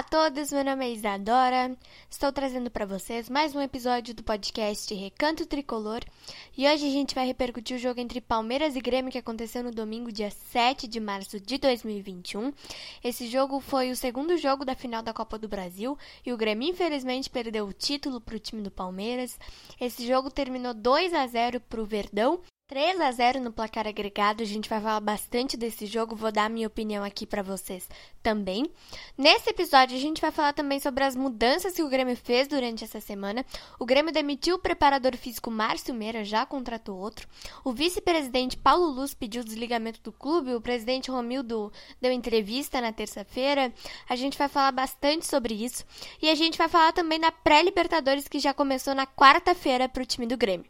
Olá a todos, meu nome é Isadora. Estou trazendo para vocês mais um episódio do podcast Recanto Tricolor. E hoje a gente vai repercutir o jogo entre Palmeiras e Grêmio que aconteceu no domingo, dia 7 de março de 2021. Esse jogo foi o segundo jogo da final da Copa do Brasil e o Grêmio infelizmente perdeu o título para o time do Palmeiras. Esse jogo terminou 2 a 0 para o Verdão 3 a 0 no placar agregado, a gente vai falar bastante desse jogo, vou dar minha opinião aqui para vocês também. Nesse episódio, a gente vai falar também sobre as mudanças que o Grêmio fez durante essa semana. O Grêmio demitiu o preparador físico Márcio Meira, já contratou outro. O vice-presidente Paulo Luz pediu o desligamento do clube, o presidente Romildo deu entrevista na terça-feira. A gente vai falar bastante sobre isso. E a gente vai falar também da pré-Libertadores que já começou na quarta-feira para o time do Grêmio.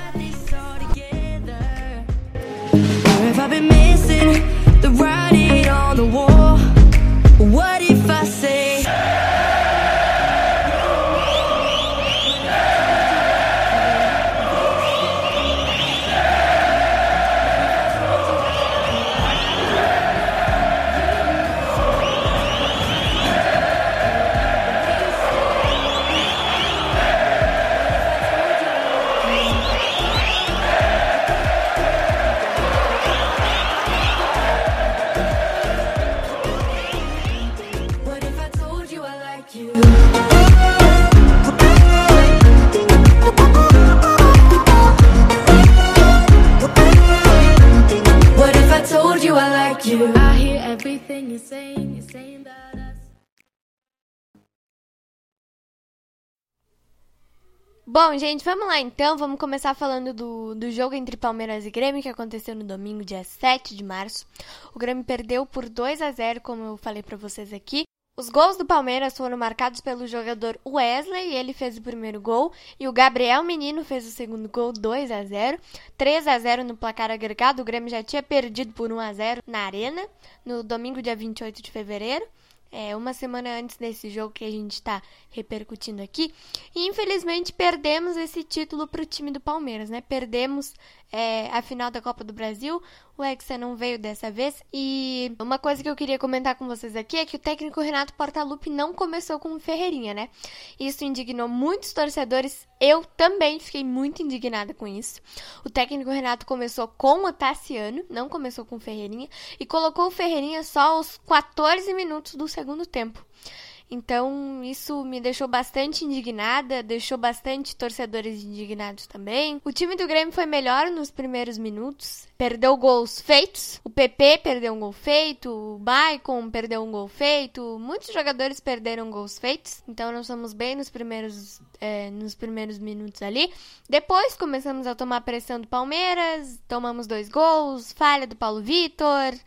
Bom, gente, vamos lá então. Vamos começar falando do, do jogo entre Palmeiras e Grêmio que aconteceu no domingo, dia 7 de março. O Grêmio perdeu por 2 a 0, como eu falei para vocês aqui. Os gols do Palmeiras foram marcados pelo jogador Wesley, ele fez o primeiro gol, e o Gabriel Menino fez o segundo gol, 2 a 0. 3 a 0 no placar agregado. O Grêmio já tinha perdido por 1 a 0 na Arena no domingo, dia 28 de fevereiro é, uma semana antes desse jogo que a gente está repercutindo aqui. E infelizmente perdemos esse título para o time do Palmeiras, né? Perdemos é, a final da Copa do Brasil. Hexa não veio dessa vez. E uma coisa que eu queria comentar com vocês aqui é que o técnico Renato Portaluppi não começou com o Ferreirinha, né? Isso indignou muitos torcedores. Eu também fiquei muito indignada com isso. O técnico Renato começou com o Tassiano, não começou com o Ferreirinha, e colocou o Ferreirinha só aos 14 minutos do segundo tempo. Então, isso me deixou bastante indignada, deixou bastante torcedores indignados também. O time do Grêmio foi melhor nos primeiros minutos, perdeu gols feitos. O PP perdeu um gol feito, o Baicon perdeu um gol feito, muitos jogadores perderam gols feitos. Então, nós fomos bem nos primeiros, é, nos primeiros minutos ali. Depois, começamos a tomar pressão do Palmeiras, tomamos dois gols, falha do Paulo Vitor.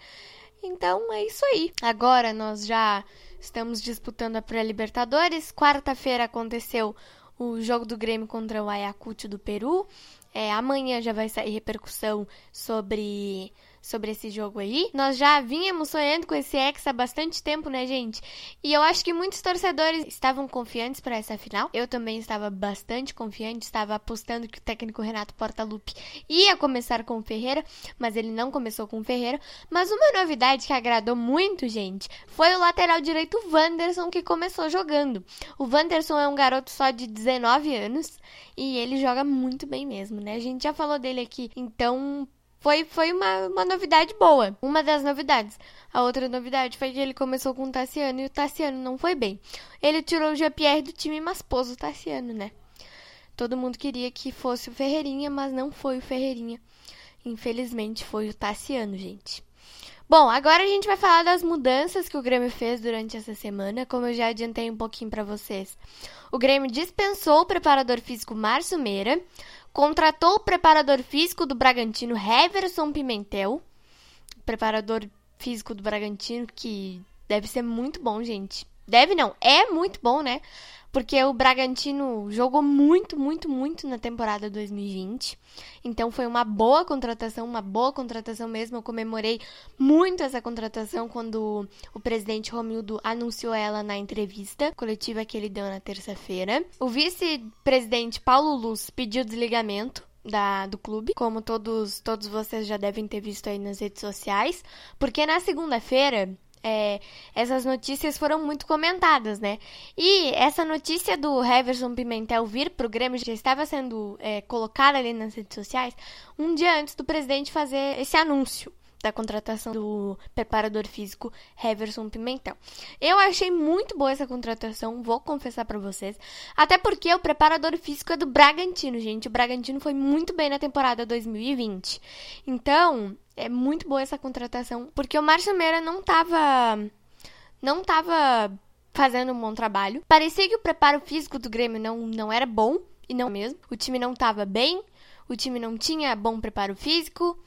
Então, é isso aí. Agora nós já Estamos disputando a pré-Libertadores. Quarta-feira aconteceu o jogo do Grêmio contra o Ayacucho do Peru. É, amanhã já vai sair repercussão sobre sobre esse jogo aí. Nós já vínhamos sonhando com esse ex há bastante tempo, né, gente? E eu acho que muitos torcedores estavam confiantes para essa final. Eu também estava bastante confiante, estava apostando que o técnico Renato Portaluppi ia começar com o Ferreira, mas ele não começou com o Ferreira. Mas uma novidade que agradou muito, gente, foi o lateral direito Wanderson que começou jogando. O Wanderson é um garoto só de 19 anos e ele joga muito bem mesmo, né? A gente já falou dele aqui, então foi, foi uma, uma novidade boa. Uma das novidades. A outra novidade foi que ele começou com o Tassiano e o Tassiano não foi bem. Ele tirou o Jean-Pierre do time, mas pôs o Tassiano, né? Todo mundo queria que fosse o Ferreirinha, mas não foi o Ferreirinha. Infelizmente foi o Tassiano, gente. Bom, agora a gente vai falar das mudanças que o Grêmio fez durante essa semana, como eu já adiantei um pouquinho para vocês. O Grêmio dispensou o preparador físico Márcio Meira, contratou o preparador físico do Bragantino, Heverson Pimentel. Preparador físico do Bragantino, que deve ser muito bom, gente. Deve não, é muito bom, né? Porque o Bragantino jogou muito, muito, muito na temporada 2020. Então foi uma boa contratação, uma boa contratação mesmo. Eu comemorei muito essa contratação quando o presidente Romildo anunciou ela na entrevista coletiva que ele deu na terça-feira. O vice-presidente Paulo Luz pediu desligamento da, do clube, como todos, todos vocês já devem ter visto aí nas redes sociais, porque na segunda-feira é, essas notícias foram muito comentadas, né? E essa notícia do Heverson Pimentel vir pro Grêmio já estava sendo é, colocada ali nas redes sociais um dia antes do presidente fazer esse anúncio da contratação do preparador físico Heverson Pimentel. Eu achei muito boa essa contratação, vou confessar para vocês. Até porque o preparador físico é do Bragantino, gente. O Bragantino foi muito bem na temporada 2020. Então, é muito boa essa contratação, porque o Márcio Meira não tava não tava fazendo um bom trabalho. Parecia que o preparo físico do Grêmio não, não era bom, e não mesmo. O time não estava bem, o time não tinha bom preparo físico.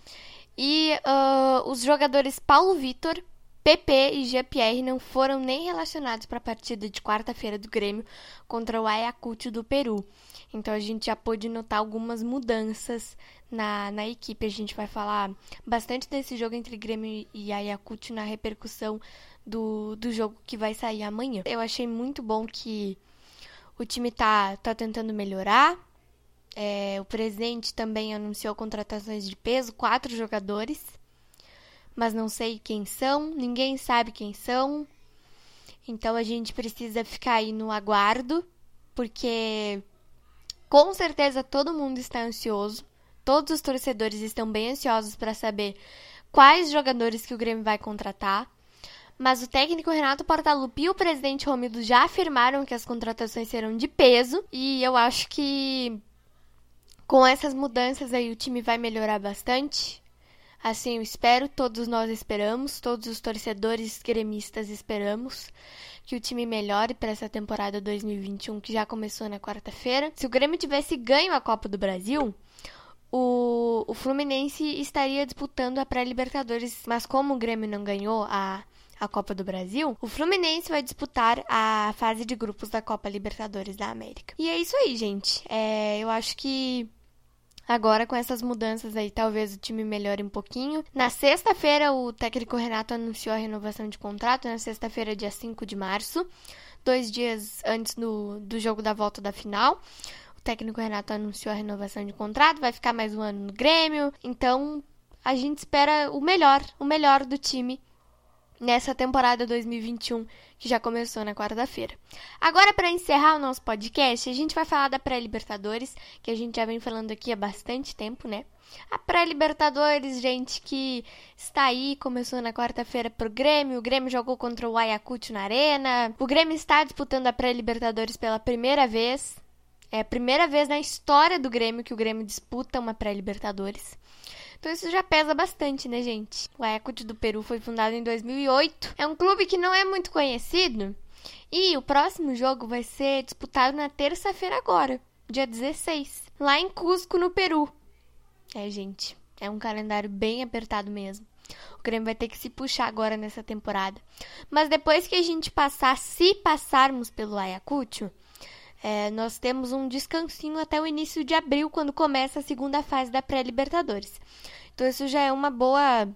E uh, os jogadores Paulo Vitor, PP e GPR não foram nem relacionados para a partida de quarta-feira do Grêmio contra o Ayacucho do Peru. Então a gente já pôde notar algumas mudanças na, na equipe. A gente vai falar bastante desse jogo entre Grêmio e Ayacucho na repercussão do, do jogo que vai sair amanhã. Eu achei muito bom que o time tá, tá tentando melhorar, é, o presidente também anunciou contratações de peso, quatro jogadores, mas não sei quem são, ninguém sabe quem são. Então a gente precisa ficar aí no aguardo, porque com certeza todo mundo está ansioso. Todos os torcedores estão bem ansiosos para saber quais jogadores que o Grêmio vai contratar. Mas o técnico Renato Portaluppi e o presidente Romildo já afirmaram que as contratações serão de peso. E eu acho que com essas mudanças aí o time vai melhorar bastante. Assim eu espero, todos nós esperamos, todos os torcedores gremistas esperamos que o time melhore para essa temporada 2021 que já começou na quarta-feira. Se o Grêmio tivesse ganho a Copa do Brasil, o, o Fluminense estaria disputando a pré-Libertadores, mas como o Grêmio não ganhou a a Copa do Brasil, o Fluminense vai disputar a fase de grupos da Copa Libertadores da América. E é isso aí, gente. É, eu acho que Agora, com essas mudanças aí, talvez o time melhore um pouquinho. Na sexta-feira, o técnico Renato anunciou a renovação de contrato, na sexta-feira, dia 5 de março, dois dias antes do, do jogo da volta da final. O técnico Renato anunciou a renovação de contrato, vai ficar mais um ano no Grêmio. Então, a gente espera o melhor, o melhor do time nessa temporada 2021 que já começou na quarta-feira. Agora, para encerrar o nosso podcast, a gente vai falar da pré-Libertadores, que a gente já vem falando aqui há bastante tempo, né? A pré-Libertadores, gente, que está aí, começou na quarta-feira pro Grêmio. O Grêmio jogou contra o Ayacucho na Arena. O Grêmio está disputando a pré-Libertadores pela primeira vez. É a primeira vez na história do Grêmio que o Grêmio disputa uma pré-Libertadores. Então isso já pesa bastante, né, gente? O Ayacucho do Peru foi fundado em 2008. É um clube que não é muito conhecido. E o próximo jogo vai ser disputado na terça-feira agora, dia 16, lá em Cusco, no Peru. É, gente, é um calendário bem apertado mesmo. O Grêmio vai ter que se puxar agora nessa temporada. Mas depois que a gente passar, se passarmos pelo Ayacucho, é, nós temos um descansinho até o início de abril, quando começa a segunda fase da pré-Libertadores. Então isso já é uma boa,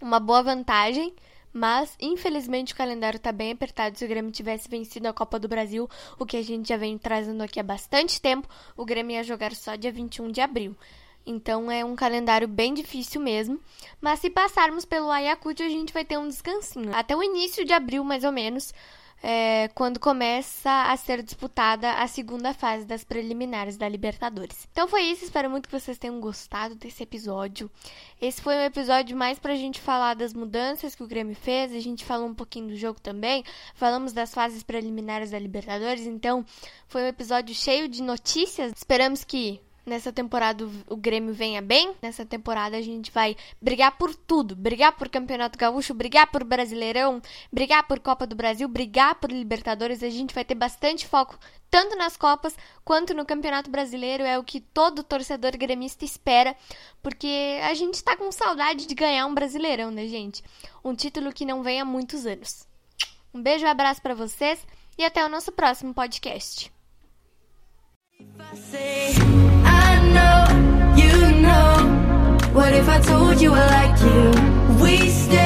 uma boa vantagem. Mas, infelizmente, o calendário está bem apertado. Se o Grêmio tivesse vencido a Copa do Brasil, o que a gente já vem trazendo aqui há bastante tempo, o Grêmio ia jogar só dia 21 de abril. Então é um calendário bem difícil mesmo. Mas se passarmos pelo Ayacucho, a gente vai ter um descansinho. Até o início de abril, mais ou menos, é, quando começa a ser disputada a segunda fase das preliminares da Libertadores. Então foi isso, espero muito que vocês tenham gostado desse episódio. Esse foi um episódio mais pra gente falar das mudanças que o Grêmio fez, a gente falou um pouquinho do jogo também, falamos das fases preliminares da Libertadores, então foi um episódio cheio de notícias. Esperamos que nessa temporada o Grêmio venha bem. Nessa temporada a gente vai brigar por tudo: brigar por Campeonato Gaúcho, brigar por Brasileirão, brigar por Copa do Brasil, brigar por Libertadores. A gente vai ter bastante foco tanto nas Copas quanto no Campeonato Brasileiro. É o que todo torcedor gremista espera, porque a gente tá com saudade de ganhar um Brasileirão, né, gente? Um título que não vem há muitos anos. Um beijo e um abraço para vocês e até o nosso próximo podcast. What if I told you I like you? We stay,